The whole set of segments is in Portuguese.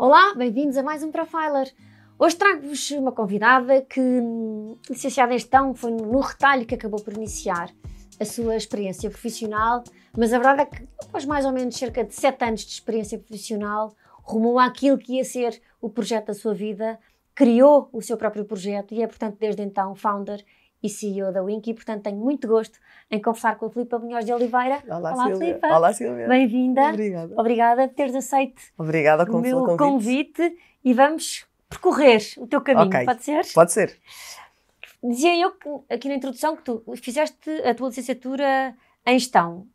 Olá, bem-vindos a mais um Profiler. Hoje trago-vos uma convidada que, licenciada em gestão, foi no retalho que acabou por iniciar a sua experiência profissional, mas a verdade é que, após mais ou menos cerca de 7 anos de experiência profissional, rumou àquilo que ia ser o projeto da sua vida, criou o seu próprio projeto e é, portanto, desde então, founder e CEO da Wink e, portanto, tenho muito gosto em conversar com a Filipa Munhoz de Oliveira. Olá, Olá Silvia. Filipa. Olá, Silvia. Bem-vinda. Obrigada. Obrigada por teres aceito Obrigada o meu convite. convite e vamos percorrer o teu caminho, Ok. pode ser? Pode ser. Dizia eu que, aqui na introdução que tu fizeste a tua licenciatura em gestão.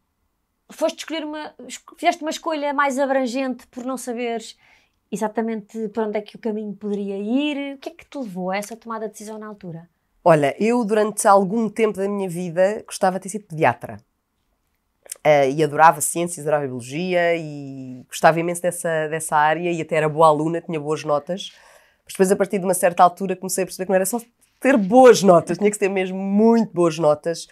Foste escolher uma. Fizeste uma escolha mais abrangente por não saberes exatamente para onde é que o caminho poderia ir. O que é que te levou a essa tomada de decisão na altura? Olha, eu durante algum tempo da minha vida gostava de ter sido pediatra. Ah, e adorava ciências, adorava biologia e gostava imenso dessa, dessa área e até era boa aluna, tinha boas notas. Mas depois, a partir de uma certa altura, comecei a perceber que não era só ter boas notas, tinha que ter mesmo muito boas notas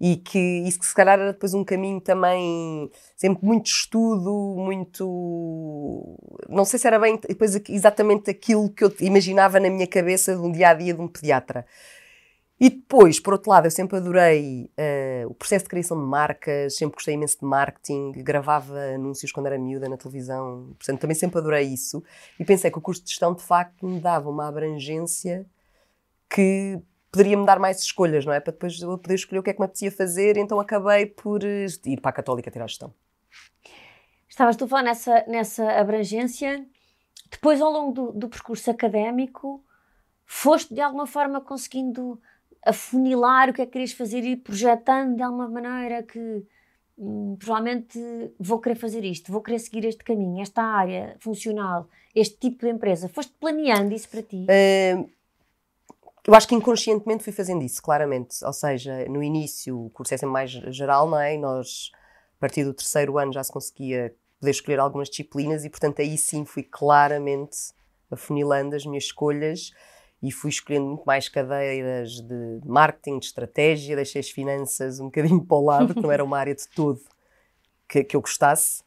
e que isso que se calhar era depois um caminho também sempre muito estudo, muito não sei se era bem depois exatamente aquilo que eu imaginava na minha cabeça de um dia a dia de um pediatra. E depois, por outro lado, eu sempre adorei eh, o processo de criação de marcas, sempre gostei imenso de marketing, gravava anúncios quando era miúda na televisão, portanto também sempre adorei isso. E pensei que o curso de gestão de facto me dava uma abrangência que poderia me dar mais escolhas, não é? Para depois eu poder escolher o que é que me apetecia fazer, então acabei por eh, ir para a Católica tirar gestão. Estavas tu a falar nessa, nessa abrangência. Depois, ao longo do, do percurso académico, foste de alguma forma conseguindo afunilar o que é que querias fazer e projetando de alguma maneira que hum, provavelmente vou querer fazer isto, vou querer seguir este caminho, esta área funcional, este tipo de empresa. Foste planeando isso para ti? Eh, eu acho que inconscientemente fui fazendo isso, claramente. Ou seja, no início o curso é sempre mais geral, não é? E nós, a partir do terceiro ano, já se conseguia poder escolher algumas disciplinas e, portanto, aí sim fui claramente afunilando as minhas escolhas e fui escolhendo muito mais cadeiras de marketing, de estratégia, deixei as finanças um bocadinho para o lado, que não era uma área de todo que, que eu gostasse.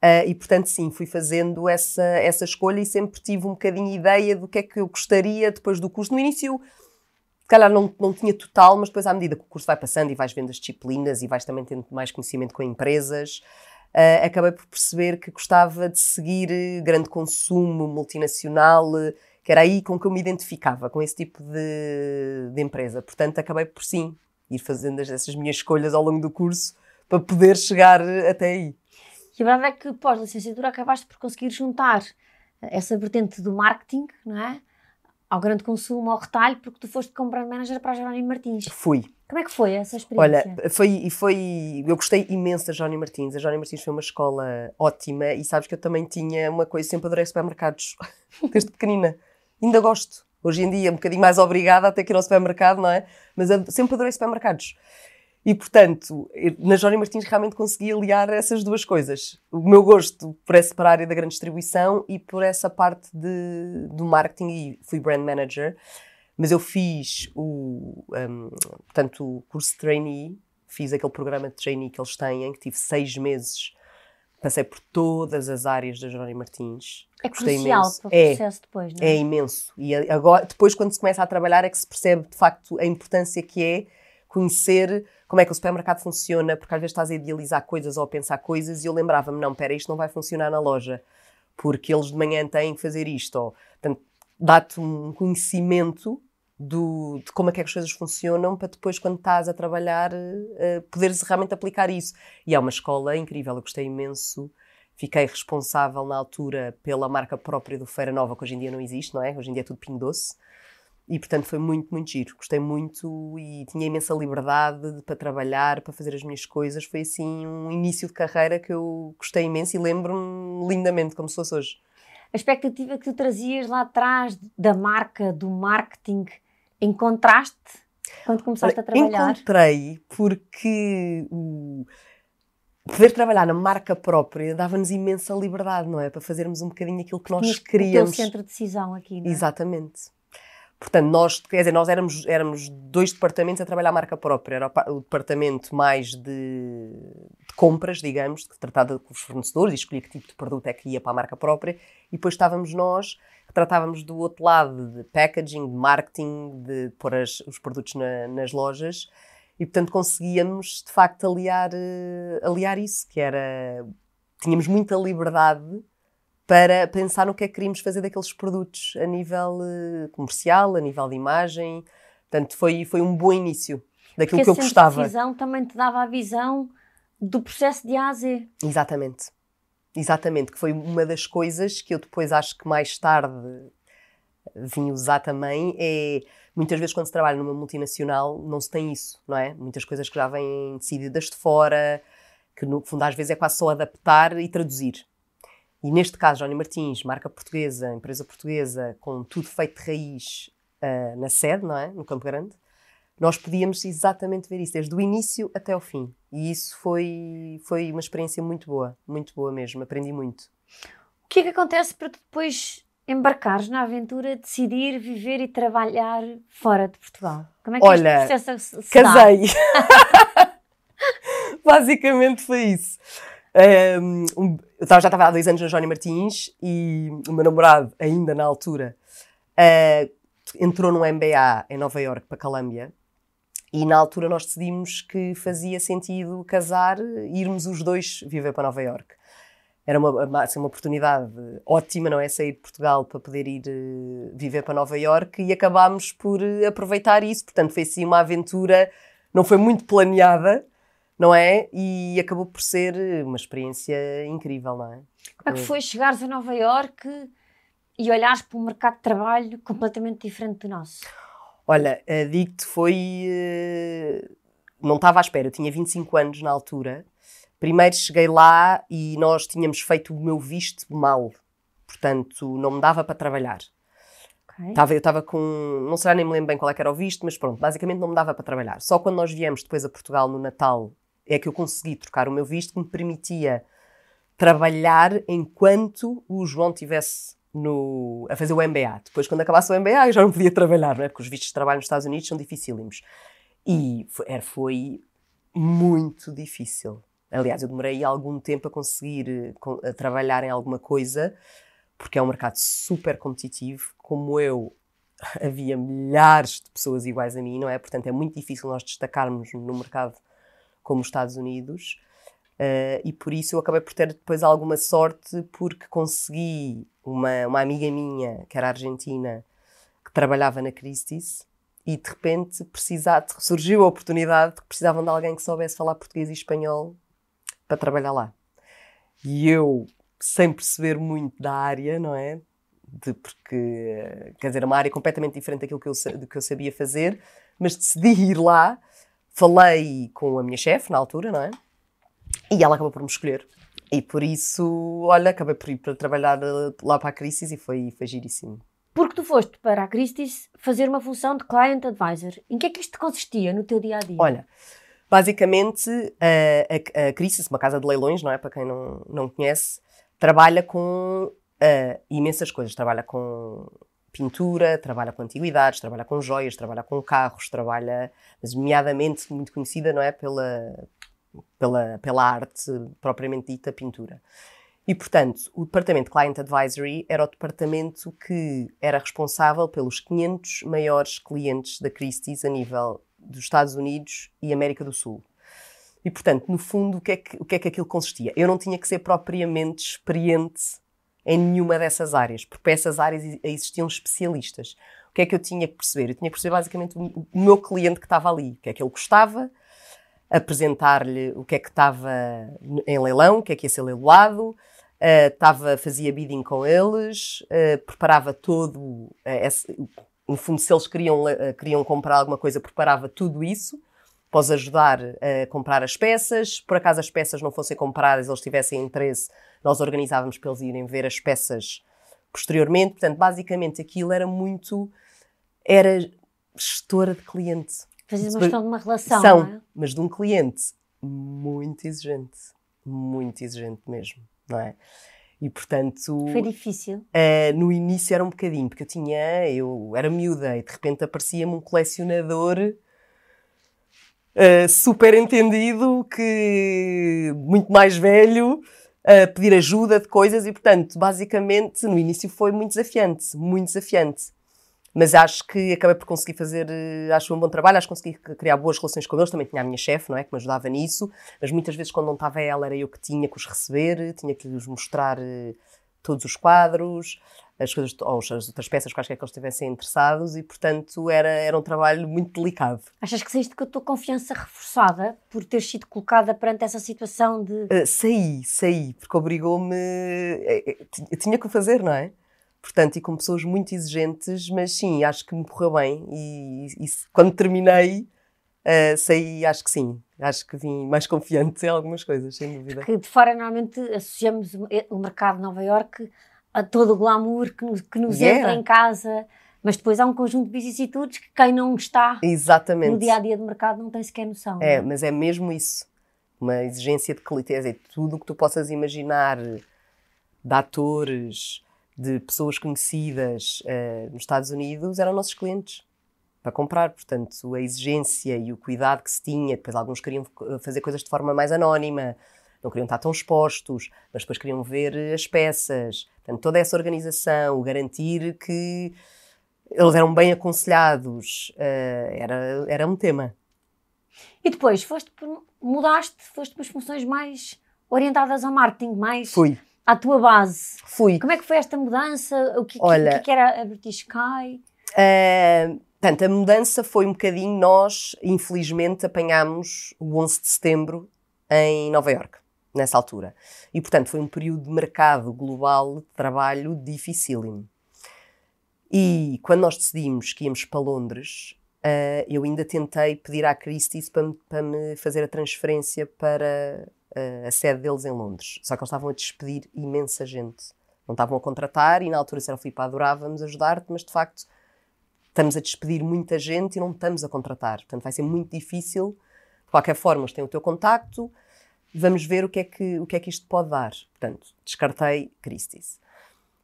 Ah, e portanto, sim, fui fazendo essa, essa escolha e sempre tive um bocadinho ideia do que é que eu gostaria depois do curso. No início, se calhar não, não tinha total, mas depois, à medida que o curso vai passando e vais vendo as disciplinas e vais também tendo mais conhecimento com empresas, ah, acabei por perceber que gostava de seguir eh, grande consumo, multinacional, que era aí com que eu me identificava, com esse tipo de, de empresa. Portanto, acabei por sim ir fazendo as- essas minhas escolhas ao longo do curso para poder chegar eh, até aí. E a verdade é que pós-licenciatura acabaste por conseguir juntar essa vertente do marketing, não é? Ao grande consumo, ao retalho, porque tu foste como brand manager para a Jerónimo Martins. Fui. Como é que foi essa experiência? Olha, foi, e foi, eu gostei imenso da Jónia Martins. A Jónia Martins foi uma escola ótima e sabes que eu também tinha uma coisa, sempre adorei supermercados, desde pequenina. Ainda gosto. Hoje em dia, um bocadinho mais obrigada a ter que ir ao supermercado, não é? Mas sempre adorei supermercados. E, portanto, na Jónia Martins realmente consegui aliar essas duas coisas. O meu gosto por essa para a área da grande distribuição e por essa parte de, do marketing e fui brand manager. Mas eu fiz o, um, portanto, o curso de trainee, fiz aquele programa de trainee que eles têm, que tive seis meses, passei por todas as áreas da Jónia Martins. É crucial para o É. processo depois, não é? É imenso. E agora, depois, quando se começa a trabalhar, é que se percebe de facto a importância que é conhecer como é que o supermercado funciona, porque às vezes estás a idealizar coisas ou a pensar coisas e eu lembrava-me, não, espera, isto não vai funcionar na loja, porque eles de manhã têm que fazer isto. Ou, portanto, dá-te um conhecimento do, de como é que as coisas funcionam para depois, quando estás a trabalhar, eh, poderes realmente aplicar isso. E é uma escola incrível, eu gostei imenso. Fiquei responsável na altura pela marca própria do Feira Nova, que hoje em dia não existe, não é? Hoje em dia é tudo Pingo Doce. E portanto foi muito, muito giro. Gostei muito e tinha imensa liberdade de- para trabalhar, para fazer as minhas coisas. Foi assim um início de carreira que eu gostei imenso e lembro-me lindamente, como se fosse hoje. A expectativa que tu trazias lá atrás da marca, do marketing, encontraste quando começaste a trabalhar? Encontrei porque o poder trabalhar na marca própria dava-nos imensa liberdade, não é? Para fazerermos um bocadinho aquilo que nós Tinhas o queríamos. centro de decisão aqui, não é? Exatamente. Portanto, nós, quer dizer, nós éramos, éramos dois departamentos a trabalhar a marca própria. Era o, departamento mais de, de, compras, digamos, que tratava com os fornecedores e escolhia que tipo de produto é que ia para a marca própria. E depois estávamos nós, que tratávamos do outro lado de packaging, de marketing, de pôr as, os produtos na, nas lojas. E, portanto, conseguíamos, de facto, aliar, uh, aliar isso, que era... Tínhamos muita liberdade para pensar no que é que queríamos fazer daqueles produtos a nível uh, comercial, a nível de imagem. Portanto, foi, foi um bom início daquilo Porque que eu gostava. A visão também te dava a visão do processo de A a Z. Exatamente. Exatamente, que foi uma das coisas que eu depois acho que mais tarde vim usar também, é muitas vezes quando se trabalha numa multinacional não se tem isso, não é? Muitas coisas que já vêm decididas de fora, que no fundo às vezes é quase só adaptar e traduzir. E neste caso, Johnny Martins, marca portuguesa, empresa portuguesa, com tudo feito de raiz uh, na sede, não é? No Campo Grande, nós podíamos exatamente ver isso, desde o início até o fim. E isso foi, foi uma experiência muito boa, muito boa mesmo, aprendi muito. O que é que acontece para depois embarcares na aventura, decidir viver e trabalhar fora de Portugal? Como é que Olha, este processo se casei. Basicamente foi isso. Um, eu já estava há dois anos na Johnny Martins e o meu namorado, ainda na altura, uh, entrou no MBA em Nova York para Colômbia e na altura nós decidimos que fazia sentido casar e irmos os dois viver para Nova York. Era uma, assim, uma oportunidade ótima, não é? Sair de Portugal para poder ir uh, viver para Nova York e acabámos por uh, aproveitar isso. Portanto, foi assim uma aventura, não foi muito planeada, não é? E acabou por ser uma experiência incrível, não é? Como é que foi chegares a Nova Iorque e olhares para um mercado de trabalho completamente diferente do nosso? Olha, digo-te, foi. Eh, não estava à espera, eu tinha 25 anos na altura. Primeiro cheguei lá e nós tínhamos feito o meu visto mal, portanto não me dava para trabalhar. Okay. Tava, eu estava com. Não sei, nem me lembro bem qual é era o visto, mas pronto, basicamente não me dava para trabalhar. Só quando nós viemos depois a Portugal no Natal é que eu consegui trocar o meu visto que me permitia trabalhar enquanto o João tivesse no, a fazer o MBA. Depois, quando acabasse o MBA, eu já não podia trabalhar, não é? Porque os vistos de trabalho nos Estados Unidos são dificílimos. E foi, foi muito difícil. Aliás, eu demorei algum tempo a conseguir a trabalhar em alguma coisa, porque é um mercado super competitivo. Como eu, havia milhares de pessoas iguais a mim, não é? Portanto, é muito difícil nós destacarmos no mercado como os Estados Unidos. Uh, e por isso eu acabei por ter depois alguma sorte, porque consegui uma, uma amiga minha, que era argentina, que trabalhava na Christie's, e de repente precisar, surgiu a oportunidade que precisavam de alguém que soubesse falar português e espanhol para trabalhar lá. E eu, sem perceber muito da área, não é? De, porque, quer dizer, é uma área completamente diferente daquilo que eu, do que eu sabia fazer, mas decidi ir lá Falei com a minha chefe na altura, não é? E ela acabou por me escolher. E por isso, olha, acabei por ir para trabalhar eh, lá para a Crisis e foi, foi giríssimo. Porque tu foste para a Christie's fazer uma função de Client Advisor. Em que é que isto consistia no teu dia a dia? Olha, basicamente a, a, a Christie's, uma casa de leilões, não é? Para quem não, não conhece, trabalha com uh, imensas coisas. Trabalha com pintura, trabalha com antiguidades, trabalha com joias, trabalha com carros, trabalha, mas nomeadamente muito conhecida, não é, pela, pela, pela arte propriamente dita, pintura. E, portanto, o departamento Client Advisory era o departamento que era responsável pelos 500 maiores clientes da Christie's a nível dos Estados Unidos e América do Sul. E, portanto, no fundo, o que, é que, o que é que aquilo consistia? Eu não tinha que ser propriamente experiente em nenhuma dessas áreas, porque para essas áreas existiam especialistas. O que é que eu tinha que perceber? Eu tinha que perceber basicamente o meu cliente que estava ali, o que é que ele gostava, apresentar-lhe o que é que estava em leilão, o que é que ia ser leiloado, uh, fazia bidding com eles, uh, preparava todo, uh, esse, no fundo, se eles queriam, queriam comprar alguma coisa, preparava tudo isso, pós ajudar a comprar as peças, por acaso as peças não fossem compradas, eles tivessem interesse, nós organizávamos para eles irem ver as peças posteriormente. Portanto, basicamente aquilo era muito. Era gestora de cliente. Fazias uma questão de uma relação. São, é? mas de um cliente muito exigente. Muito exigente mesmo, não é? E portanto. Foi difícil. Uh, no início era um bocadinho, porque eu tinha. Eu era miúda e de repente aparecia-me um colecionador uh, super entendido, que muito mais velho, a pedir ajuda de coisas e, portanto, basicamente, no início foi muito desafiante, muito desafiante. Mas acho que acabei por conseguir fazer, eh, acho um bom trabalho, acho que consegui criar boas relações com eles. Também tinha a minha chefe, não é? Que me ajudava nisso. Mas muitas vezes, quando não estava ela, era eu que tinha que os receber, tinha que lhes mostrar eh, todos os quadros, as coisas, ou as outras peças quaisquer que eles estivessem interessados, e portanto era, era um trabalho muito delicado. Achas que saíste com a tua confiança reforçada por ter sido colocada perante essa situação de. Uh, saí, saí, porque obrigou-me. Eu tinha que o fazer, não é? Portanto, e com pessoas muito exigentes, mas sim, acho que me correu bem. E, e quando terminei, uh, saí, acho que sim. Acho que vim mais confiante em algumas coisas, sem dúvida. Porque de fora, normalmente, associamos o mercado de Nova Iorque a todo o glamour que nos, que nos yeah. entra em casa. Mas depois há um conjunto de vicissitudes que quem não está Exatamente. no dia a dia de mercado não tem sequer noção. É, é? mas é mesmo isso. Uma exigência de qualidade. Tudo o que tu possas imaginar de atores, de pessoas conhecidas uh, nos Estados Unidos eram nossos clientes para comprar. Portanto, a exigência e o cuidado que se tinha, depois alguns queriam fazer coisas de forma mais anónima, não queriam estar tão expostos, mas depois queriam ver as peças. Portanto, toda essa organização, garantir que eles eram bem aconselhados, uh, era, era um tema. E depois, foste, mudaste, foste para as funções mais orientadas ao marketing, mais... Fui à tua base. Fui. Como é que foi esta mudança? O que, Olha, que, que era a British Sky? Uh, portanto, a mudança foi um bocadinho. Nós, infelizmente, apanhámos o 11 de setembro em Nova York, nessa altura. E, portanto, foi um período de mercado global de trabalho dificílimo. E quando nós decidimos que íamos para Londres, uh, eu ainda tentei pedir à Christie's para, para me fazer a transferência para a sede deles em Londres. Só que eles estavam a despedir imensa gente. Não estavam a contratar e na altura disseram, Filipe, adorávamos ajudar-te, mas de facto estamos a despedir muita gente e não estamos a contratar. Portanto, vai ser muito difícil. De qualquer forma, eles têm o teu contacto, vamos ver o que é que, o que, é que isto pode dar. Portanto, descartei Christie's.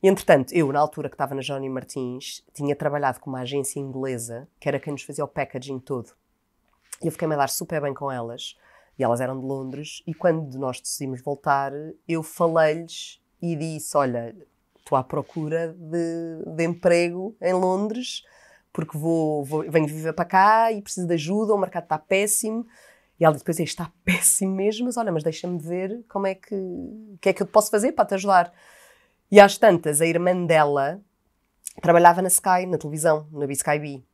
Entretanto, eu, na altura que estava na Johnny Martins, tinha trabalhado com uma agência inglesa, que era quem nos fazia o packaging todo. E eu fiquei-me a dar super bem com elas e elas eram de Londres. E quando nós decidimos voltar, eu falei-lhes e disse: Olha, estou à procura de, de, emprego em Londres, porque vou, vou, venho viver para cá e preciso de ajuda, o mercado está péssimo. E ela depois está péssimo mesmo, mas olha, mas deixa-me ver como é que, o que é que eu posso fazer para te ajudar. E às tantas, a irmã dela trabalhava na Sky, na televisão, na B-Sky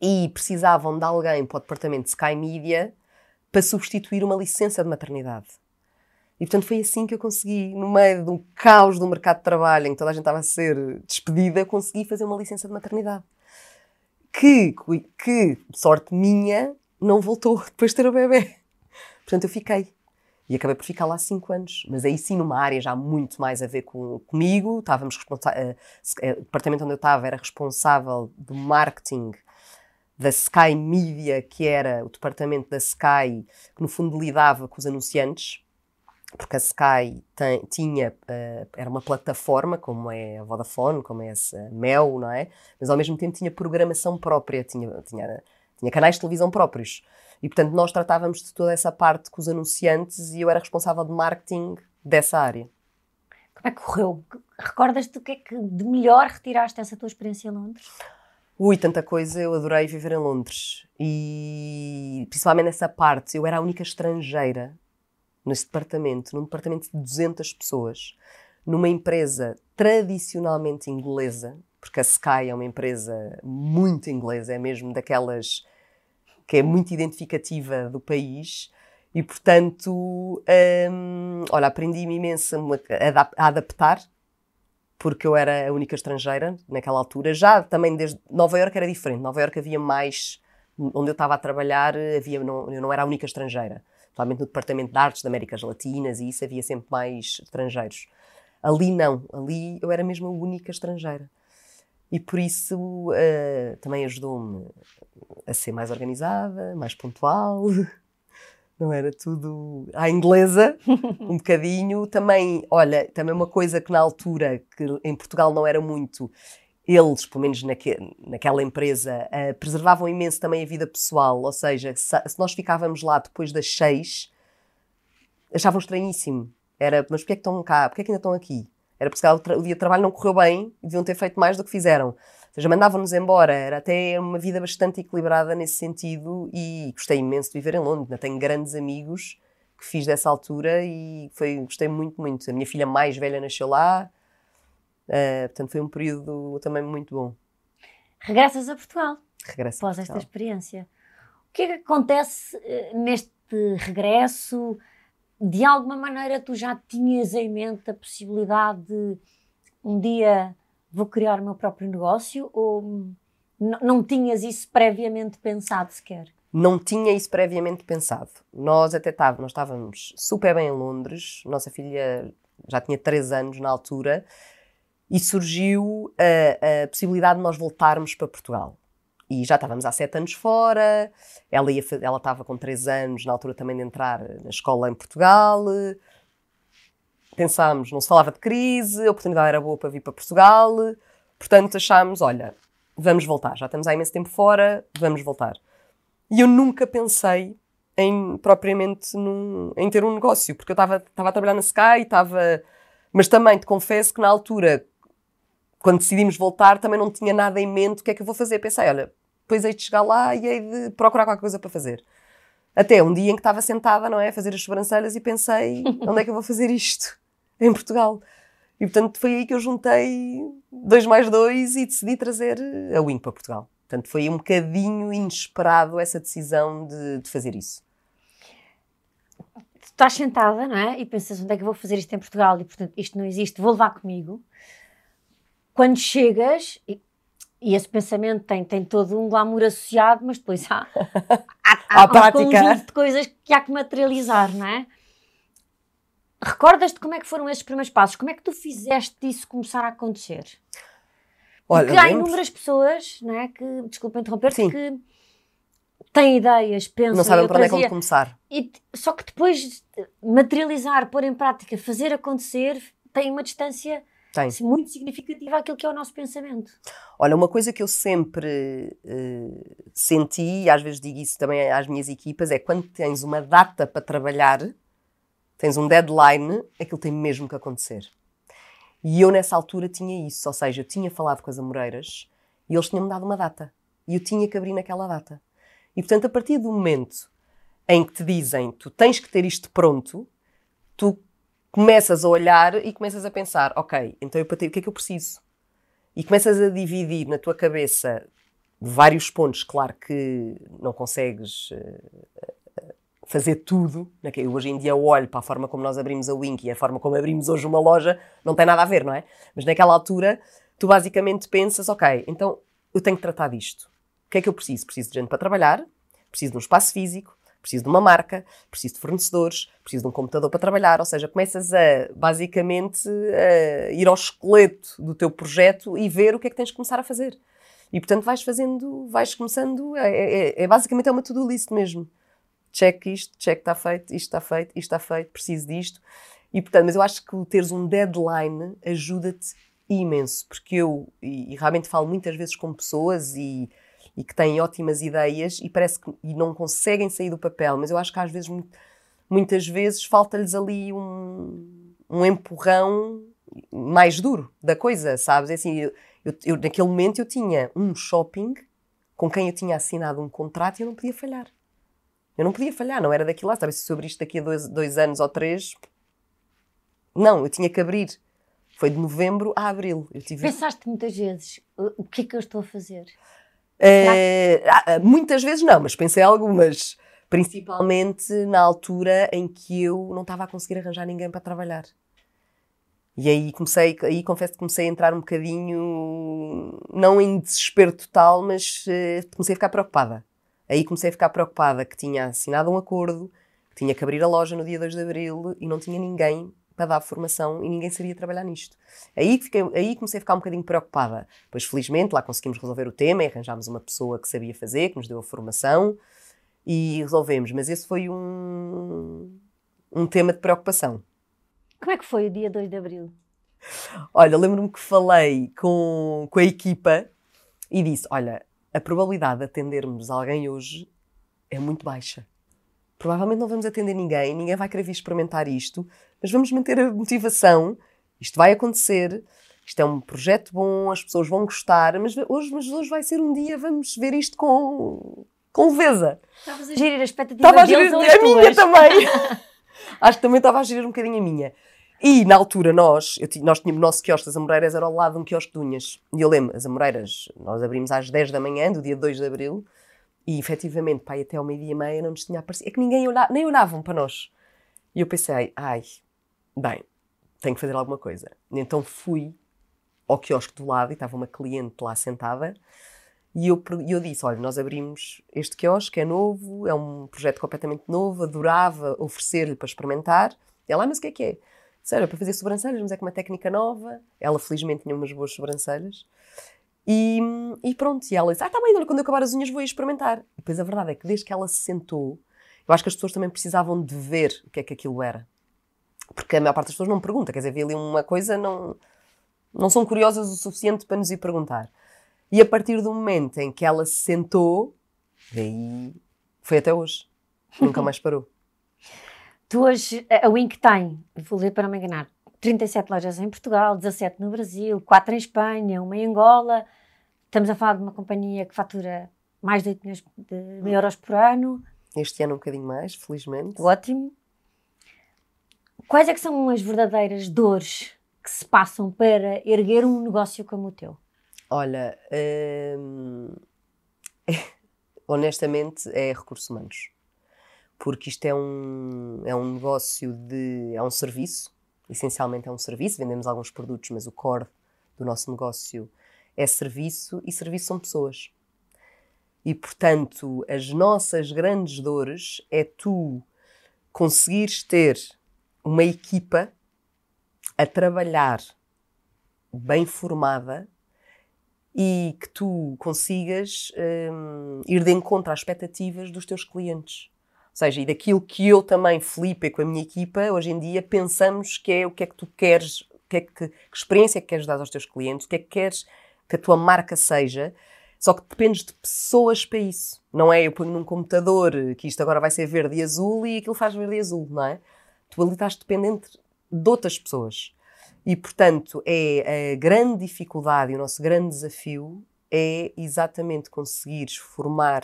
E precisavam de alguém para o departamento de Sky Media para substituir uma licença de maternidade. E portanto foi assim que eu consegui, no meio de um caos do mercado de trabalho em que toda a gente estava a ser despedida, consegui fazer uma licença de maternidade. Que, que sorte minha, não voltou depois de ter o bebê. Portanto eu fiquei. E acabei por ficar lá cinco anos. Mas aí sim, numa área já muito mais a ver com, comigo. Estávamos responsáveis. Uh, o departamento onde eu estava era responsável do marketing da Sky Media, que era o departamento da Sky, que no fundo lidava com os anunciantes, porque a Sky tem, tinha, uh, era uma plataforma, como é a Vodafone, como é a Mel, não é? Mas ao mesmo tempo tinha programação própria, tinha, tinha, tinha canais de televisão próprios. E portanto nós tratávamos de toda essa parte com os anunciantes e eu era responsável de marketing dessa área. Como é que correu? Recordas-te o que é que de melhor retiraste dessa tua experiência em Londres? Ui, tanta coisa, eu adorei viver em Londres. E principalmente nessa parte, eu era a única estrangeira nesse departamento, num departamento de 200 pessoas, numa empresa tradicionalmente inglesa, porque a Sky é uma empresa muito inglesa, é mesmo daquelas que é muito identificativa do país. E, portanto, hum, olha, aprendi-me imenso a adaptar porque eu era a única estrangeira naquela altura. Já também desde Nova Iorque era diferente. Nova Iorque havia mais, onde eu estava a trabalhar, havia não, eu não era a única estrangeira. Principalmente no departamento de artes da Américas Latinas e isso havia sempre mais estrangeiros. Ali não, ali eu era mesmo a única estrangeira. E por isso uh, também ajudou-me a ser mais organizada, mais pontual. não era tudo à inglesa, um bocadinho. Também, olha, também uma coisa que na altura, que em Portugal não era muito, eles, pelo menos naque, naquela empresa, uh, preservavam imenso também a vida pessoal, ou seja, se, se, nós ficávamos lá depois das seis, achavam estranhíssimo. Era, mas porquê é que estão cá? Porquê é que ainda estão aqui? Era porque o, o dia de trabalho não correu bem e deviam ter feito mais do que fizeram seja, mandavam-nos embora. Era até uma vida bastante equilibrada nesse sentido e gostei imenso de viver em Londres. tenho grandes amigos que fiz dessa altura e foi, gostei muito, muito. A minha filha mais velha nasceu lá, uh, portanto foi um período também muito bom. Regressas a Portugal? Regresso após esta experiência. O que é que acontece uh, neste regresso? De alguma maneira tu já tinhas em mente a possibilidade de um dia vou criar o meu próprio negócio ou não tinhas isso previamente pensado sequer? Não tinha isso previamente pensado. Nós até estávamos, nós estávamos super bem em Londres, nossa filha já tinha 3 anos na altura, e surgiu a, a possibilidade de nós voltarmos para Portugal. E já estávamos há 7 anos fora, ela, ia, ela estava com 3 anos na altura também de entrar na escola em Portugal, pensámos, não se falava de crise, a oportunidade era boa para vir para Portugal, portanto achámos, olha, vamos voltar, já estamos há imenso tempo fora, vamos voltar. E eu nunca pensei em propriamente num, em ter um negócio, porque eu estava a trabalhar na Sky, estava. Mas também te confesso que na altura, quando decidimos voltar, também não tinha nada em mente o que é que eu vou fazer. Pensei, olha, depois hei de chegar lá e hei de procurar qualquer coisa para fazer. Até um dia em que estava sentada, não é, a fazer as sobrancelhas e pensei, onde é que eu vou fazer isto? em Portugal. E portanto foi aí que eu juntei dois mais dois e decidi trazer a Wing para Portugal. Portanto foi um bocadinho inesperado essa decisão de, de fazer isso. Tu estás sentada, não é? E pensas onde é que eu vou fazer isto em Portugal e portanto isto não existe, vou levar comigo. Quando chegas, e, e esse pensamento tem, tem todo um glamour associado, mas depois há, há, há, há um conjunto de coisas que há que materializar, não é? Recordas-te como é que foram esses primeiros passos? Como é que tu fizeste isso começar a acontecer? Olha, Porque há inúmeras pessoas, não é, que, desculpa interromper-te, que têm ideias, pensam... Não sabem para onde é que começar. E, só que depois materializar, pôr em prática, fazer acontecer, tem uma distância assim, muito significativa àquilo que é o nosso pensamento. Olha, uma coisa que eu sempre uh, senti, e às vezes digo isso também às minhas equipas, é quando tens uma data para trabalhar tens um deadline, aquilo tem mesmo que acontecer. E eu nessa altura tinha isso, ou seja, eu tinha falado com as Amoreiras e eles tinham-me dado uma data. E eu tinha que abrir naquela data. E portanto, a partir do momento em que te dizem tu tens que ter isto pronto, tu começas a olhar e começas a pensar, ok, então eu o que é que eu preciso? E começas a dividir na tua cabeça vários pontos, claro que não consegues uh, fazer tudo. Eu hoje em dia olho para a forma como nós abrimos a Wink e a forma como abrimos hoje uma loja, não tem nada a ver, não é? Mas naquela altura, tu basicamente pensas, ok, então eu tenho que tratar disto. O que é que eu preciso? Preciso de gente para trabalhar, preciso de um espaço físico, preciso de uma marca, preciso de fornecedores, preciso de um computador para trabalhar. Ou seja, começas a, basicamente, a ir ao esqueleto do teu projeto e ver o que é que tens de começar a fazer. E, portanto, vais fazendo, vais começando, é, é, é basicamente é uma to-do list mesmo check isto, check está feito, isto está feito, isto está feito, preciso disto. E portanto, mas eu acho que teres um deadline ajuda-te imenso, porque eu, e, e, realmente falo muitas vezes com pessoas e, e que têm ótimas ideias e parece que e não conseguem sair do papel, mas eu acho que às vezes, muitas vezes, falta-lhes ali um, um empurrão mais duro da coisa, sabes? É assim, eu, eu, eu, naquele momento eu tinha um shopping com quem eu tinha assinado um contrato e eu não podia falhar. Eu não podia falhar, não era daquilo lá. Sabe, se sobre isto daqui a dois, dois anos ou três. Não, eu tinha que abrir. Foi de novembro a abril. Eu tive... Pensaste muitas vezes o que é que eu estou a fazer? É, muitas vezes não, mas pensei algumas. Principalmente na altura em que eu não estava a conseguir arranjar ninguém para trabalhar. E aí comecei, aí confesso que comecei a entrar um bocadinho, não em desespero total, mas uh, comecei a ficar preocupada. Aí comecei a ficar preocupada que tinha assinado um acordo, que tinha que abrir a loja no dia 2 de abril e não tinha ninguém para dar formação e ninguém sabia trabalhar nisto. Aí, fiquei, aí comecei a ficar um bocadinho preocupada. Pois, felizmente, lá conseguimos resolver o tema e arranjámos uma pessoa que sabia fazer, que nos deu a formação. e resolvemos. Mas esse foi um, um tema de preocupação. Como é que foi o dia 2 de Abril? Olha, lembro-me que falei com, com a equipa e disse: Olha, a probabilidade de atendermos alguém hoje é muito baixa. Provavelmente não vamos atender ninguém, ninguém vai querer vir experimentar isto, mas vamos manter a motivação. Isto vai acontecer, isto é um projeto bom, as pessoas vão gostar, mas hoje, mas hoje vai ser um dia, vamos ver isto com, com leveza. Estavas a gerir a expectativa Estava a gerir a as minha também. Acho que também estava a gerir um bocadinho a minha. E na altura nós, eu nós tínhamos o nosso quiosque das Amoreiras, era ao lado de um quiosque de unhas. E eu lembro, as Amoreiras, nós abrimos às 10 da manhã, do dia 2 de Abril, e efetivamente, pai, até ao meio-dia e meia não nos tinha aparecido. É que ninguém olhava, nem olhavam para nós. E eu pensei, ai, bem, tenho que fazer alguma coisa. Então fui ao quiosque do lado e estava uma cliente lá sentada e eu, eu disse, olha, nós abrimos este quiosque, é novo, é um projeto completamente novo, adorava oferecer-lhe para experimentar. Ela, ah, mas o que é que é? "Olha, para fazer sobrancelhas, mas é com uma técnica nova. Ela felizmente tinha umas boas sobrancelhas. E, e pronto, e ela disse, ah, está bem, olha, quando eu acabar as unhas vou experimentar. E depois a verdade é que desde que ela se sentou, eu acho que as pessoas também precisavam de ver o que é que aquilo era. Porque a maior parte das pessoas não pergunta, quer dizer, vê ali uma coisa, não, não são curiosas o suficiente para nos ir perguntar. E a partir do momento em que ela se sentou, daí foi até hoje. Nunca mais parou. Tu hoje, a Wink tem, vou ler para não me enganar, 37 lojas em Portugal, 17 no Brasil, 4 em Espanha, uma em Angola. Estamos a falar de uma companhia que fatura mais de 8 milhões de euros por ano. Este ano um bocadinho mais, felizmente. Ótimo. Quais é que são as verdadeiras dores que se passam para erguer um negócio como o teu? Olha, hum, honestamente é recursos humanos. Porque isto é um, é um negócio de. é um serviço, essencialmente é um serviço, vendemos alguns produtos, mas o core do nosso negócio é serviço e serviço são pessoas. E portanto, as nossas grandes dores é tu conseguires ter uma equipa a trabalhar bem formada e que tu consigas hum, ir de encontro às expectativas dos teus clientes. Ou seja, e daquilo que eu também, Felipe, com a minha equipa, hoje em dia pensamos que é o que é que tu queres, que, é que, que experiência é que queres dar aos teus clientes, o que é que queres que a tua marca seja, só que dependes de pessoas para isso. Não é eu ponho num computador que isto agora vai ser verde e azul e aquilo faz verde e azul, não é? Tu ali estás dependente de outras pessoas. E, portanto, é a grande dificuldade e o nosso grande desafio é exatamente conseguires formar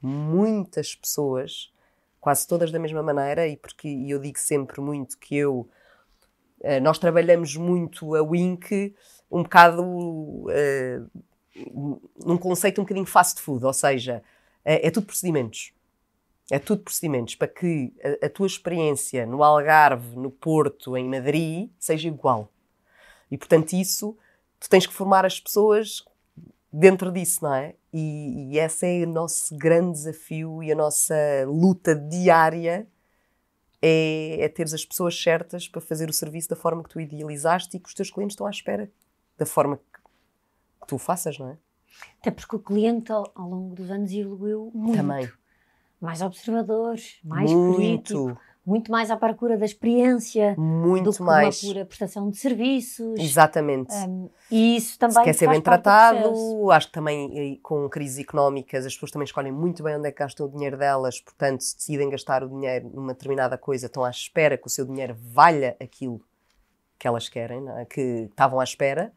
muitas pessoas, quase todas da mesma maneira, e porque e eu digo sempre muito que eu eh, nós trabalhamos muito a Wink um bocado eh, num conceito um bocadinho fast food, ou seja, é, é tudo procedimentos. É tudo procedimentos para que a, a tua experiência no Algarve, no Porto, em Madrid, seja igual. E portanto, isso tu tens que formar as pessoas dentro disso, não é? E, e esse é o nosso grande desafio e a nossa luta diária é, é teres as pessoas certas para fazer o serviço da forma que tu idealizaste e que os teus clientes estão à espera da forma que, que tu o faças, não é? Até porque o cliente, ao, ao longo dos anos, evoluiu muito. Também. Mais observador, mais muito, muito mais à procura da experiência do muito que mais. uma pura prestação de serviços. Exatamente. Um, e isso também Se quer ser bem do tratado, acho que também com crises económicas as pessoas também escolhem muito bem onde é que gastam o dinheiro delas, portanto, se decidem gastar o dinheiro numa determinada coisa, estão à espera que o seu dinheiro valha aquilo que elas querem, é? que estavam à espera,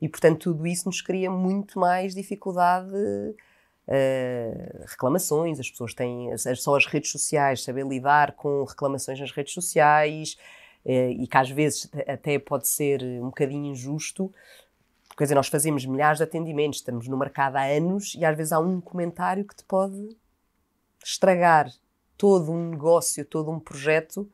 e portanto tudo isso nos cria muito mais dificuldade, eh, reclamações, as pessoas têm só as redes sociais, saber lidar com reclamações nas redes sociais, eh, e que às vezes até pode ser um bocadinho injusto, Quer dizer, nós fazemos milhares de atendimentos, estamos no mercado há anos e às vezes há um comentário que te pode estragar todo um negócio, todo um projeto.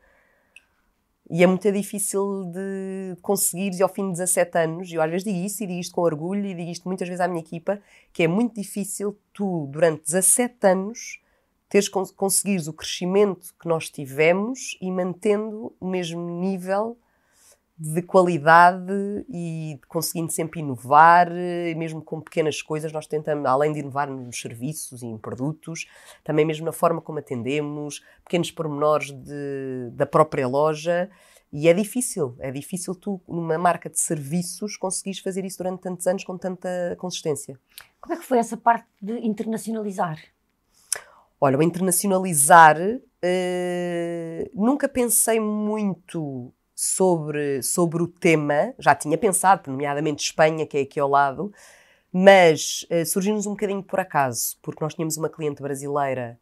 E é muito difícil de conseguir, e ao fim de 17 anos, e eu às vezes digo isso e digo isto com orgulho e digo isto muitas vezes à minha equipa, que é muito difícil tu, durante 17 anos, teres cons conseguires o crescimento que nós tivemos e mantendo o mesmo nível de qualidade e conseguindo sempre inovar, mesmo com pequenas coisas, nós tentamos, além de inovar nos serviços e em produtos, também mesmo na forma como atendemos, pequenos pormenores de, da própria loja. E é difícil, é difícil tu, numa marca de serviços, conseguires fazer isso durante tantos anos com tanta consistência. Como é que foi essa parte de internacionalizar? Olha, o internacionalizar, uh, nunca pensei muito sobre, sobre o tema, já tinha pensado, nomeadamente Espanha, que é aqui ao lado, mas uh, surgiu-nos um bocadinho por acaso, porque nós tínhamos uma cliente brasileira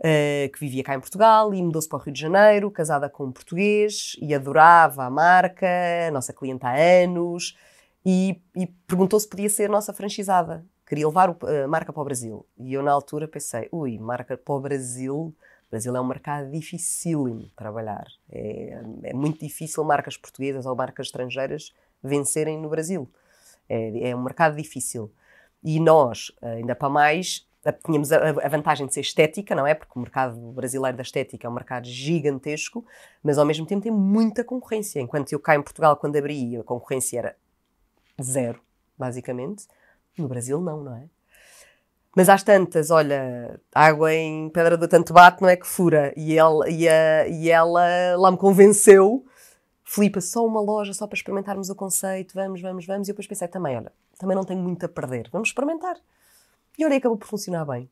uh, que vivia cá em Portugal e mudou-se para o Rio de Janeiro, casada com um português, e adorava a marca, a nossa cliente há anos, e, e perguntou se podia ser nossa franchisada. Queria levar a marca para o Brasil. E eu, na altura, pensei: ui, marca para o Brasil Brasil é um mercado dificílimo de trabalhar. É, é, muito difícil marcas portuguesas ou marcas estrangeiras vencerem no Brasil. É, é um mercado difícil. E nós, ainda para mais, tínhamos a, vantagem de ser estética, não é? Porque o mercado brasileiro da estética é um mercado gigantesco, mas ao mesmo tempo tem muita concorrência. Enquanto eu cá em Portugal, quando abri, a concorrência era zero, basicamente. No Brasil, não, não é? Mas às tantas, olha, água em pedra do tanto bate, não é que fura. E ela, e, a, e ela lá me convenceu. Filipa, só uma loja, só para experimentarmos o conceito, vamos, vamos, vamos. E eu depois pensei também, olha, também não tenho muito a perder, vamos experimentar. E olha, acabou por funcionar bem.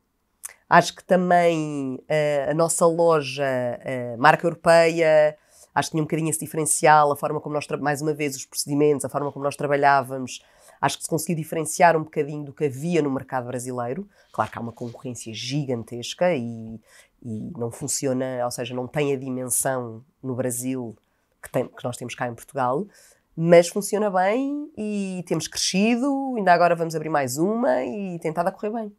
Acho que também uh, a nossa loja, uh, marca europeia, acho que tinha um bocadinho esse diferencial, a forma como nós, mais uma vez, os procedimentos, a forma como nós trabalhávamos, Acho que se conseguiu diferenciar um bocadinho do que havia no mercado brasileiro. Claro que há uma concorrência gigantesca e, e não funciona, ou seja, não tem a dimensão no Brasil que, tem, que nós temos cá em Portugal, mas funciona bem e temos crescido. Ainda agora vamos abrir mais uma e estado a correr bem.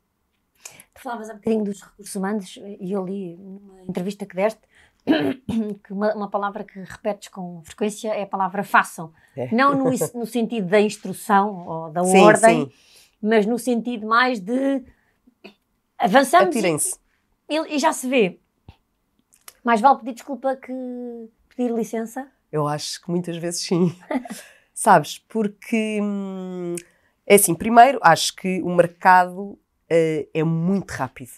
Tu falavas um bocadinho dos recursos humanos e eu li numa entrevista que deste que uma, uma, palavra que repetes com frequência é a palavra façam. É. Não no, no, sentido da instrução ou da sim, ordem, sim. mas no sentido mais de avançamos e, e, já se vê. Mais vale pedir desculpa que pedir licença? Eu acho que muitas vezes sim. Sabes, porque hum, é assim, primeiro acho que o mercado uh, é muito rápido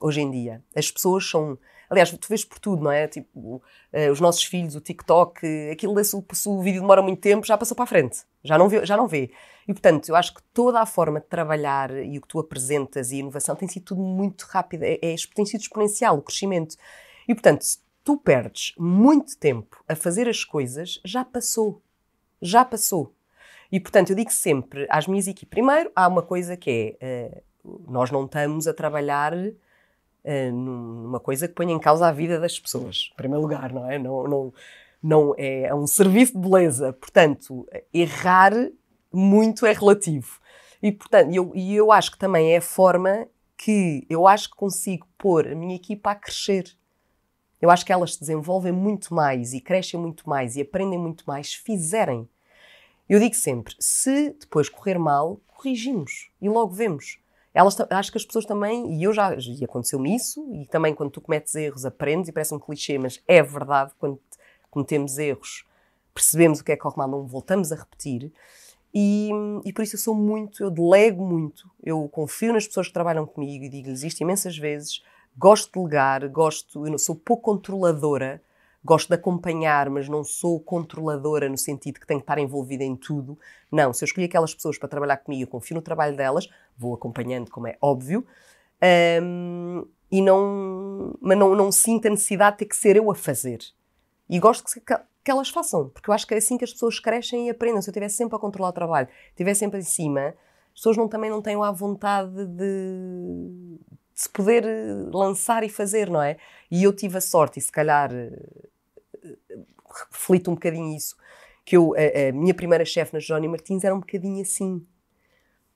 hoje em dia. As pessoas são Aliás, tu vês por tudo, não é? Tipo, uh, os nossos filhos, o TikTok, aquilo, se, se o vídeo demora muito tempo, já passou para a frente. Já não, vê, já não vê. E, portanto, eu acho que toda a forma de trabalhar e o que tu apresentas e a inovação tem sido tudo muito rápido. É, é, tem sido exponencial o crescimento. E, portanto, se tu perdes muito tempo a fazer as coisas, já passou. Já passou. E, portanto, eu digo sempre às minhas equipes, primeiro, há uma coisa que é, uh, nós não estamos a trabalhar uh, numa coisa que ponha em causa a vida das pessoas, em primeiro lugar, não é? Não, não, não é, é um serviço de beleza. Portanto, errar muito é relativo. E, portanto, eu, e eu acho que também é a forma que eu acho que consigo pôr a minha equipa a crescer. Eu acho que elas se desenvolvem muito mais e crescem muito mais e aprendem muito mais se fizerem. Eu digo sempre: se depois correr mal, corrigimos e logo vemos elas, acho que as pessoas também, e eu já, e aconteceu-me isso, e também quando tu cometes erros aprendes, e parece um clichê, mas é verdade, quando cometemos erros, percebemos o que é que corre mal, não voltamos a repetir. E, e, por isso eu sou muito, eu delego muito, eu confio nas pessoas que trabalham comigo e digo-lhes isto imensas vezes, gosto de delegar, gosto, eu sou pouco controladora, gosto de acompanhar, mas não sou controladora no sentido que tenho que estar envolvida em tudo. Não, se eu escolhi aquelas pessoas para trabalhar comigo, eu confio no trabalho delas, vou acompanhando, como é óbvio, um, e não, mas não, não sinto a necessidade de ter que ser eu a fazer. E gosto que, que elas façam, porque eu acho que é assim que as pessoas crescem e aprendem. Se eu estivesse sempre a controlar o trabalho, estivesse sempre em cima, as pessoas não, também não têm a vontade de, de se poder lançar e fazer, não é? E eu tive a sorte, e se calhar reflito um bocadinho isso, que eu, a, a minha primeira chefe na Johnny Martins era um bocadinho assim.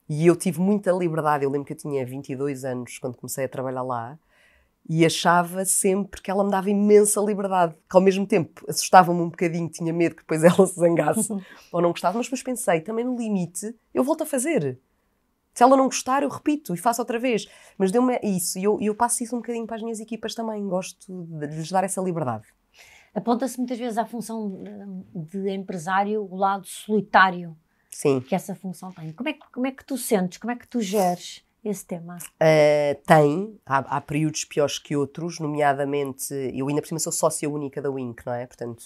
E eu tive muita liberdade. Eu lembro que eu tinha 22 anos quando comecei a trabalhar lá e achava sempre que ela me dava imensa liberdade, que ao mesmo tempo assustava-me um bocadinho, tinha medo que depois ela se zangasse ou não gostava, mas depois pensei, também no limite, eu volto a fazer. Se ela não gostar, eu repito e faço outra vez. Mas deu-me isso e eu, eu passo isso um bocadinho para as minhas equipas também, gosto de lhes dar essa liberdade. Aponta-se muitas vezes à função de, de empresário o lado solitário Sim. que essa função tem. Como é, que- como é que tu sentes, como é que tu geres esse tema? Uh, tem, há, há períodos piores que outros, nomeadamente, eu ainda por cima sou sócia única da Wink, não é? Portanto,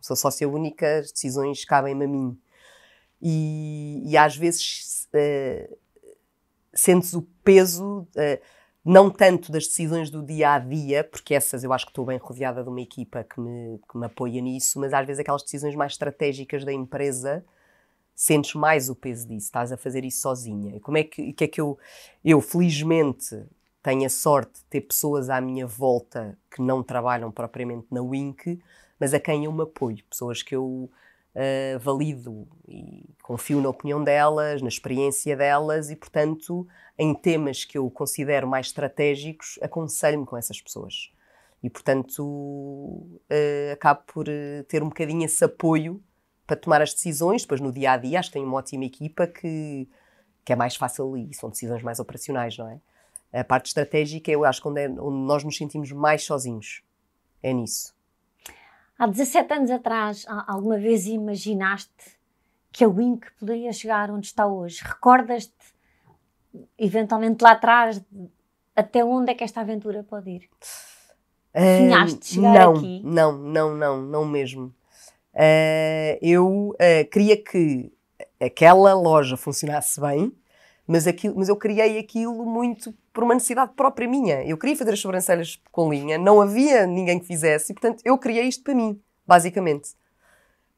sou sócia única, as decisões cabem-me a mim. E, e às vezes uh, sentes o peso, uh, não tanto das decisões do dia a dia, porque essas eu acho que estou bem rodeada de uma equipa que me, que me apoia nisso, mas às vezes aquelas decisões mais estratégicas da empresa sentes mais o peso disso, estás a fazer isso sozinha. E como é que, que é que eu, eu felizmente tenho a sorte de ter pessoas à minha volta que não trabalham propriamente na Wink, mas a quem eu me apoio, pessoas que eu uh, valido e confio na opinião delas, na experiência delas e, portanto, em temas que eu considero mais estratégicos, aconselho-me com essas pessoas. E, portanto, uh, acabo por uh, ter um bocadinho esse apoio para tomar as decisões, depois no dia a dia, acho que tenho uma ótima equipa que, que é mais fácil e são decisões mais operacionais, não é? A parte estratégica, eu acho que onde, é, onde nós nos sentimos mais sozinhos. É nisso. Há 17 anos atrás, alguma vez imaginaste que a Wink poderia chegar onde está hoje? Recordas-te, eventualmente lá atrás, até onde é que esta aventura pode ir? Sonhaste chegar não, aqui? Não, não, não, não mesmo. Ah, eu ah, queria que aquela loja funcionasse bem, mas, aquilo, mas eu criei aquilo muito por uma necessidade própria minha. Eu queria fazer as sobrancelhas com linha, não havia ninguém que fizesse, e portanto eu criei isto para mim, basicamente.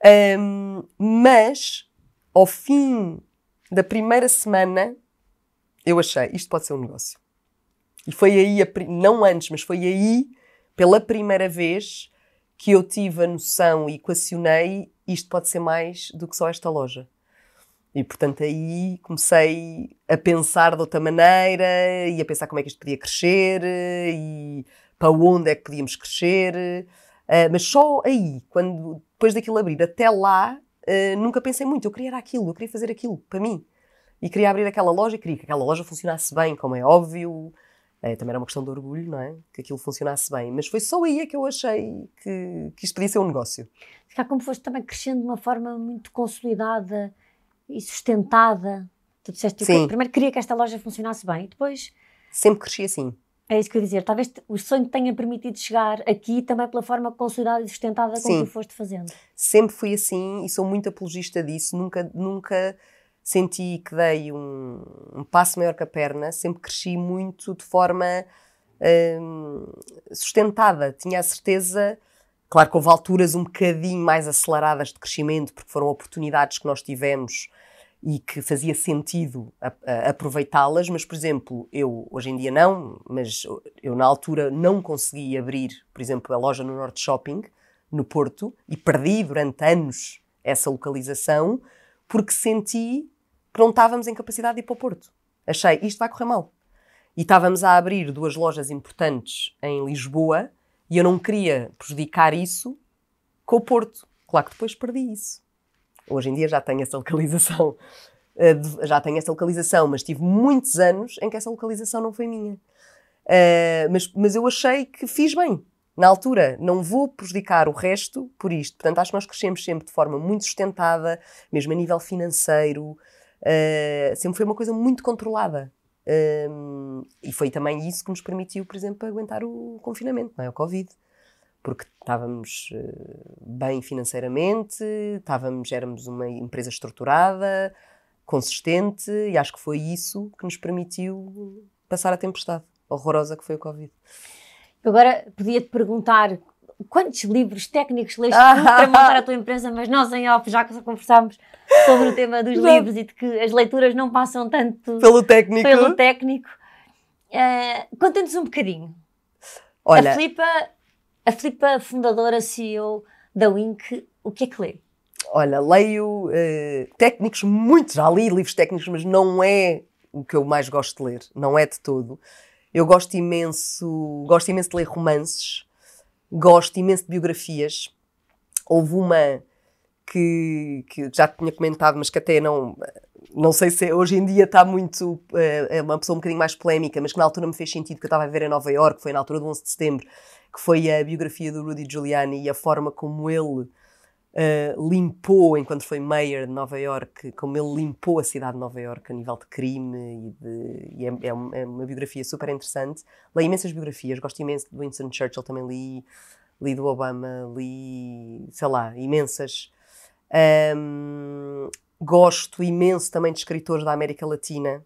Ahm, mas, ao fim da primeira semana, eu achei, isto pode ser um negócio. E foi aí, a não antes, mas foi aí, pela primeira vez, que eu tive a noção e equacionei isto pode ser mais do que só esta loja. E portanto aí comecei a pensar de outra maneira e a pensar como é que isto podia crescer e para onde é que podíamos crescer. eh, mas só aí, quando depois daquilo abrir, até lá, eh, nunca pensei muito. Eu queria era aquilo, eu queria fazer aquilo para mim. E queria abrir aquela loja e queria que aquela loja funcionasse bem, como é óbvio. Eh, também era uma questão de orgulho, não é? Que aquilo funcionasse bem. Mas foi só aí é que eu achei que, que isto podia ser um negócio. Calhar como foste também crescendo de uma forma muito consolidada e sustentada. Tu disseste, Sim. primeiro queria que esta loja funcionasse bem, e depois Sempre cresci assim. É isso que eu ia dizer. Talvez o sonho te tenha permitido chegar aqui também pela forma consolidada e sustentada como tu foste fazendo. Sempre fui assim e sou muito apologista disso. Nunca, nunca senti que dei um, um passo maior que a perna. Sempre cresci muito de forma hum, sustentada. Tinha a certeza. Claro que houve alturas um bocadinho mais aceleradas de crescimento, porque foram oportunidades que nós tivemos e que fazia sentido aproveitá-las, mas, por exemplo, eu hoje em dia não, mas eu na altura não consegui abrir, por exemplo, a loja no Norte Shopping, no Porto, e perdi durante anos essa localização, porque senti que não estávamos em capacidade de ir para o Porto. Achei, isto vai correr mal. E estávamos a abrir duas lojas importantes em Lisboa, e eu não queria prejudicar isso com o Porto. Claro que depois perdi isso. Hoje em dia já tenho essa localização. eh, Já tenho essa localização, mas tive muitos anos em que essa localização não foi minha. Eh, mas, mas eu achei que fiz bem. Na altura, não vou prejudicar o resto por isto. Portanto, acho que nós crescemos sempre de forma muito sustentada, mesmo a nível financeiro. Eh, sempre foi uma coisa muito controlada. E foi também isso que nos permitiu, por exemplo, aguentar o confinamento, não é? O Covid. Porque estávamos eh, bem financeiramente, estávamos, éramos uma empresa estruturada, consistente, e acho que foi isso que nos permitiu passar a tempestade horrorosa que foi o Covid. Agora podia-te perguntar quantos livros técnicos leste tu para montar a tua empresa, mas nós em off já conversámos sobre o tema dos Já. livros e de que as leituras não passam tanto Pelo técnico. pelo técnico. Eh, Conta-nos um bocadinho. Olha, A Filipa, a Filipa, fundadora CEO da Wink, o que é que lê? Olha, leio eh, técnicos, muito, já li livros técnicos, mas não é o que eu mais gosto de ler, não é de todo. Eu gosto imenso, gosto imenso de ler romances, gosto imenso de biografias. Houve uma que, que já tinha comentado, mas que até não, não sei se hoje em dia está muito, eh, é uma pessoa um bocadinho mais polémica, mas que na altura me fez sentido, que eu estava a ver em Nova Iorque, foi na altura do 11 de setembro, que foi a biografia do Rudy Giuliani e a forma como ele uh, limpou, enquanto foi mayor de Nova York, como ele limpou a cidade de Nova York a nível de crime e, de, e é, é, uma, é, uma, biografia super interessante. Leio imensas biografias, gosto imenso de Winston Churchill, também li, li do Obama, li, sei lá, imensas. Um, gosto imenso também de escritores da América Latina,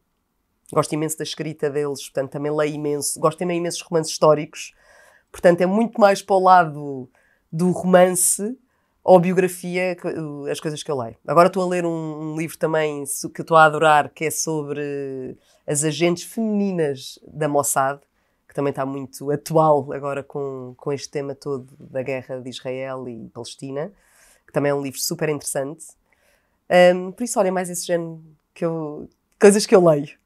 gosto imenso da escrita deles, portanto também leio imenso, gosto também imenso de romances históricos, portanto é muito mais para o lado do romance ou biografia, as coisas que eu leio. Agora estou a ler um, livro também que estou a adorar, que é sobre as agentes femininas da Mossad, que também está muito atual agora com, com este tema todo da guerra de Israel e Palestina, que também é um livro super interessante. Um, por isso, olha, mais esse género que eu, coisas que eu leio.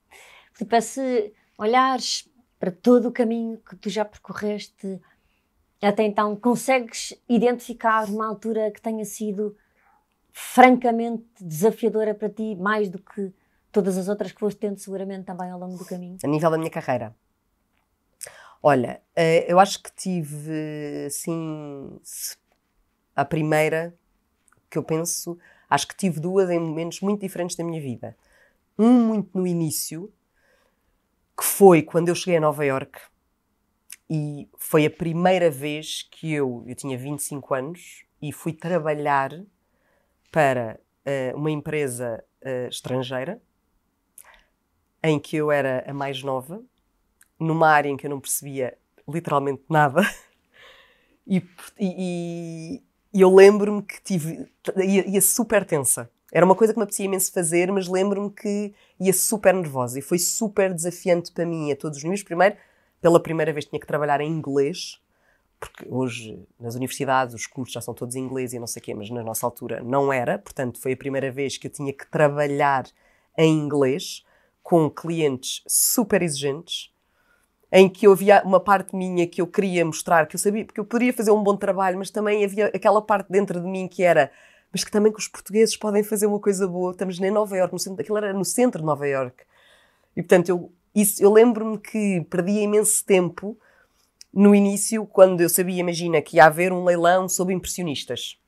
Tipo, se olhares para todo o caminho que tu já percorreste até então, consegues identificar uma altura que tenha sido francamente desafiadora para ti, mais do que todas as outras que foste tendo seguramente também ao longo do caminho? A nível da minha carreira? Olha, eh, eu acho que tive, assim, a primeira que eu penso, acho que tive duas em momentos muito diferentes da minha vida. Um muito no início, que foi quando eu cheguei a Nova York e foi a primeira vez que eu, eu tinha 25 anos e fui trabalhar para uh, uma empresa uh, estrangeira em que eu era a mais nova, numa área em que eu não percebia literalmente nada. e, e, e, eu lembro-me que tive. Ia, ia, super tensa. Era uma coisa que me apetecia imenso fazer, mas lembro-me que ia super nervosa e foi super desafiante para mim a todos os níveis. Primeiro, pela primeira vez tinha que trabalhar em inglês, porque hoje nas universidades os cursos já são todos em inglês e não sei o quê, mas na nossa altura não era, portanto foi a primeira vez que eu tinha que trabalhar em inglês com clientes super exigentes, em que eu havia uma parte minha que eu queria mostrar, que eu sabia, porque eu poderia fazer um bom trabalho, mas também havia aquela parte dentro de mim que era, mas que também que os portugueses podem fazer uma coisa boa, estamos em Nova York, no centro, aquilo era no centro de Nova York. E portanto eu isso, eu lembro-me que perdia imenso tempo no início, quando eu sabia, imagina, que ia haver um leilão sobre impressionistas,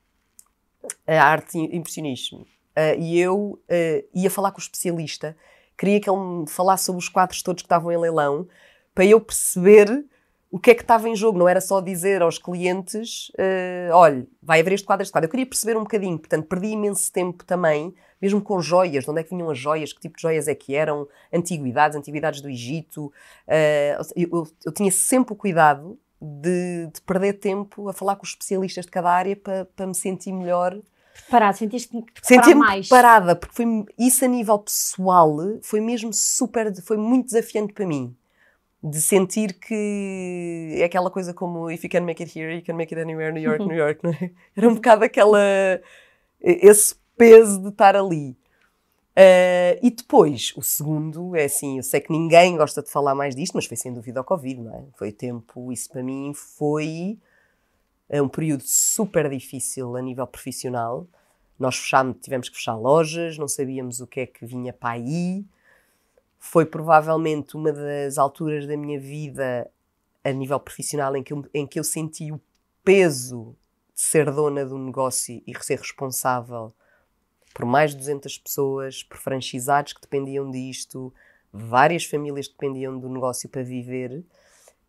a arte impressionismo. Uh, e eu uh, ia falar com o especialista, queria que ele me falasse sobre os quadros todos que estavam em leilão, para eu perceber o que é que estava em jogo. Não era só dizer aos clientes: uh, olha, vai haver este quadro, este quadro. Eu queria perceber um bocadinho, portanto, perdi imenso tempo também, mesmo com joias, de onde é que vinham as joias, que tipo de joias é que eram, antiguidades, antiguidades do Egito. Uh, eu, eu, eu, tinha sempre o cuidado de, de, perder tempo a falar com os especialistas de cada área para, para me sentir melhor. Preparada, sentiste que Senti-me mais. preparada, porque foi, isso a nível pessoal foi mesmo super, foi muito desafiante para mim de sentir que é aquela coisa como if you can make it here, you can make it anywhere, New York, New York, não é? Era um bocado aquela, esse peso de estar ali. Uh, e depois, o segundo é assim, eu sei que ninguém gosta de falar mais disto, mas foi sem dúvida o Covid, não é? Foi tempo, isso para mim foi eh, um período super difícil a nível profissional. Nós fechámos, tivemos que fechar lojas, não sabíamos o que é que vinha para aí foi provavelmente uma das alturas da minha vida a nível profissional em que eu, em que eu senti o peso de ser dona do negócio e ser responsável por mais de 200 pessoas, por franchisados que dependiam disto, várias famílias que dependiam do negócio para viver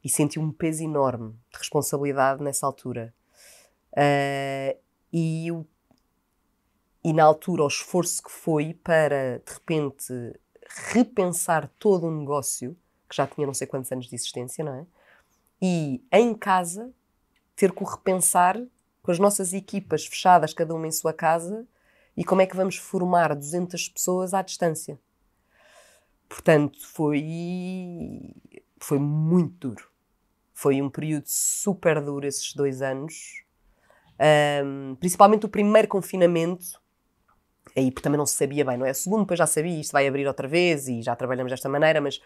e senti um peso enorme de responsabilidade nessa altura. Uh, e, e na altura o esforço que foi para de repente repensar todo um negócio que já tinha não sei quantos anos de existência, não é? E em casa ter que o repensar com as nossas equipas fechadas, cada uma em sua casa, e como é que vamos formar 200 pessoas à distância. Portanto, foi, foi muito duro. Foi um período super duro esses dois anos. Um, principalmente o primeiro confinamento, aí também não se sabia bem, não é? O segundo depois já sabia, isto vai abrir outra vez e já trabalhamos desta maneira, mas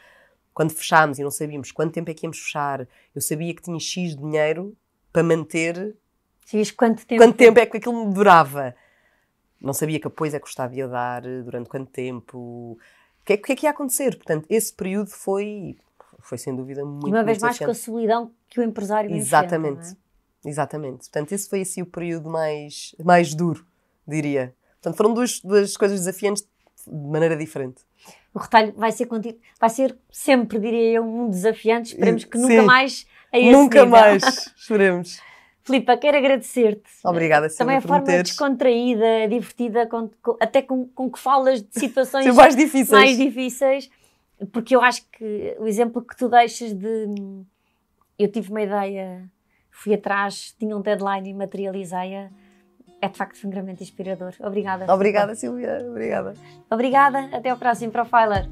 quando fechámos e não sabíamos quanto tempo é que íamos fechar, eu sabia que tinha X dinheiro para manter. X quanto tempo? Quanto tempo é que aquilo me durava? Não sabia que apoio é que gostava de dar, durante quanto tempo, o que, é, que é que ia acontecer. Portanto, esse período foi, foi sem dúvida muito E uma vez mais com a solidão que o empresário Exatamente. enfrenta, Exatamente. Portanto, esse foi assim o período mais, mais duro, diria. Portanto, foram duas, duas coisas desafiantes de maneira diferente. O retalho vai ser, vai ser sempre, diria eu, um desafiante. Esperemos que Sim. nunca mais a esse Nunca nível. mais, esperemos. Filipa, quero agradecer-te. Obrigada, Também a Silvia, forma teres. descontraída, divertida, com- com- até com, com que falas de situações mais difíceis. mais difíceis, porque eu acho que o exemplo que tu deixas de eu tive uma ideia, fui atrás, tinha um deadline e materializei-a, é de facto sangramente inspirador. Obrigada. Obrigada, Silvia. Obrigada. Obrigada, até ao próximo Profiler.